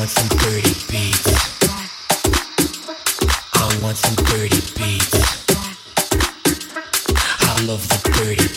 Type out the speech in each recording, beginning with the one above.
I want some dirty beats. I want some dirty beats. I love the dirty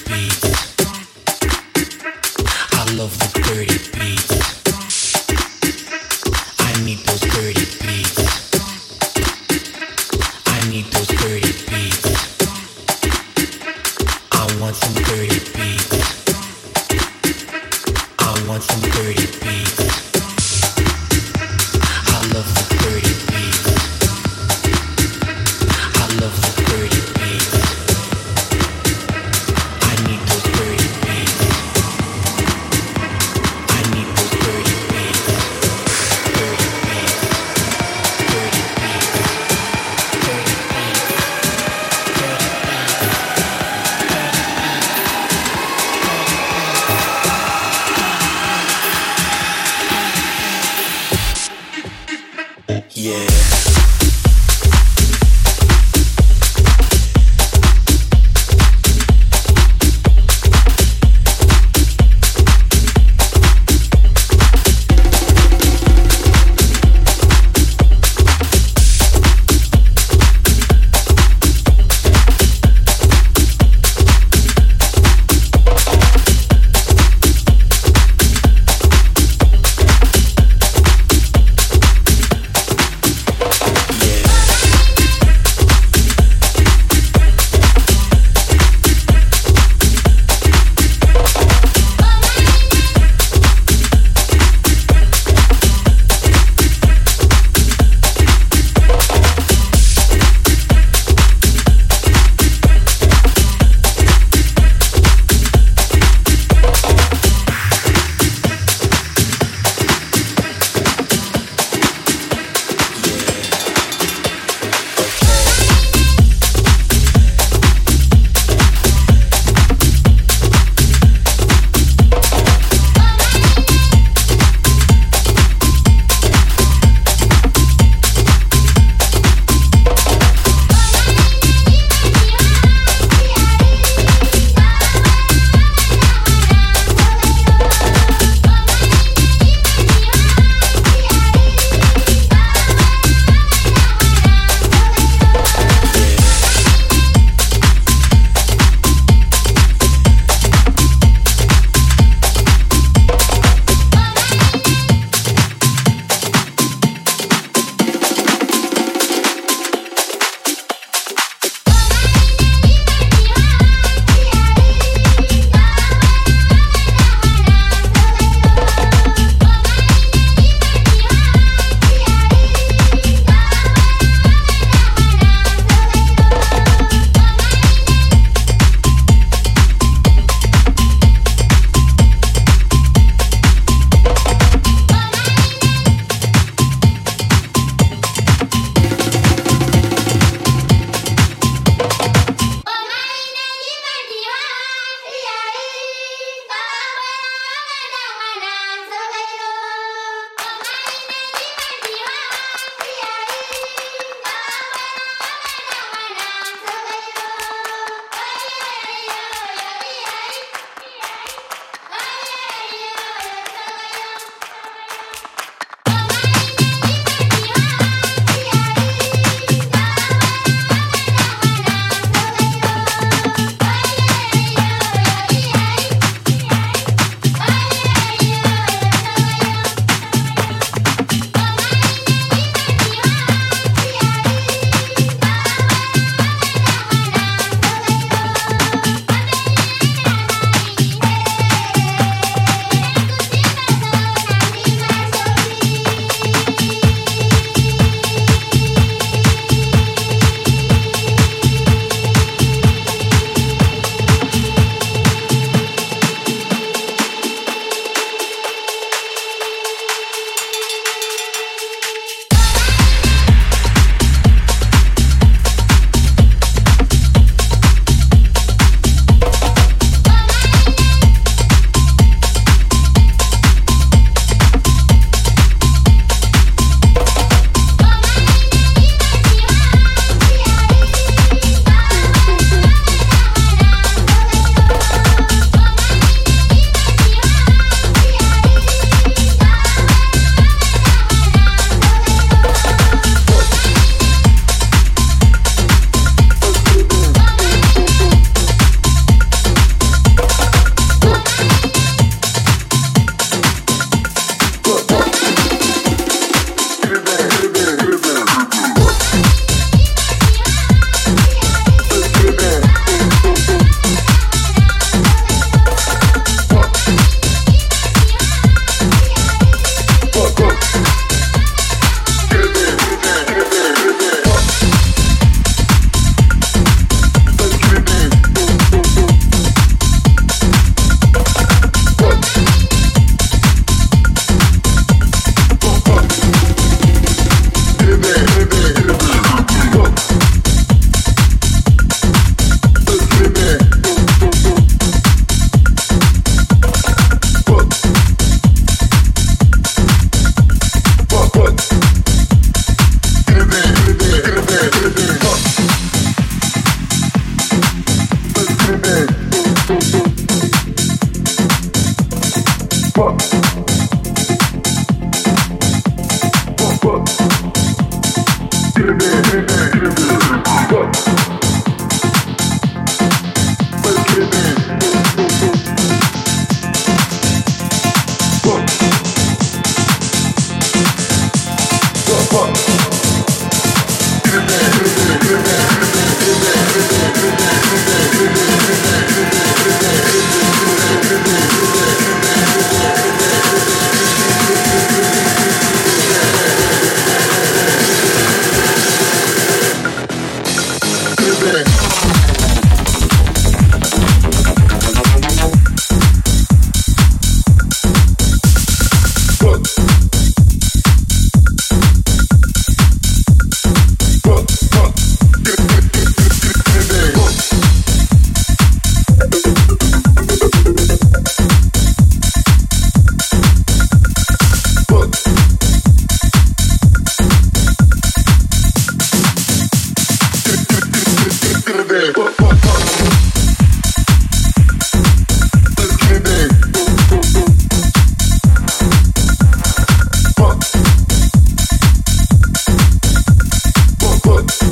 definition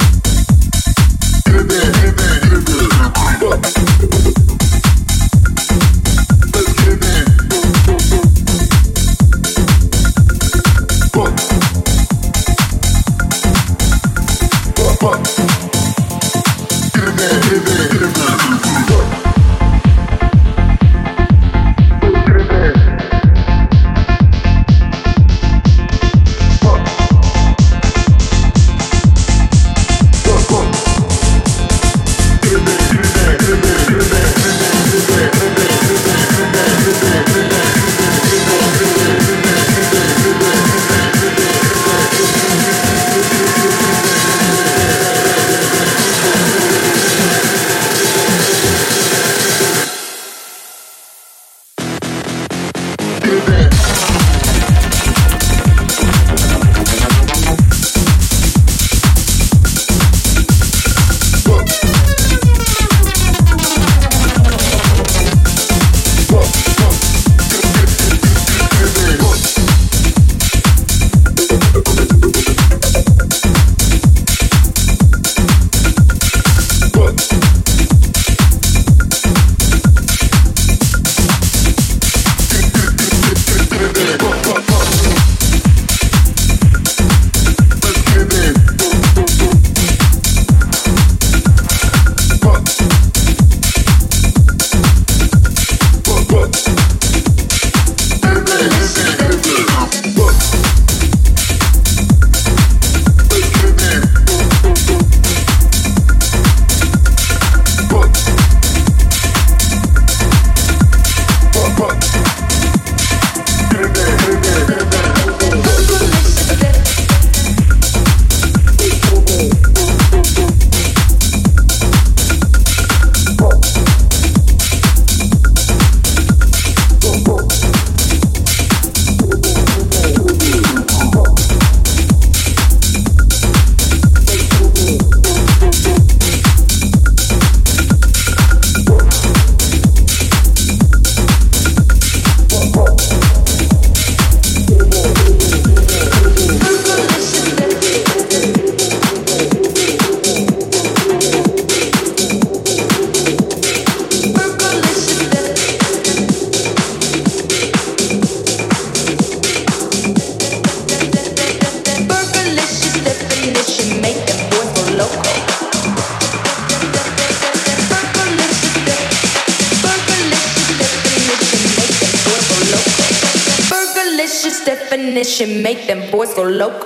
con love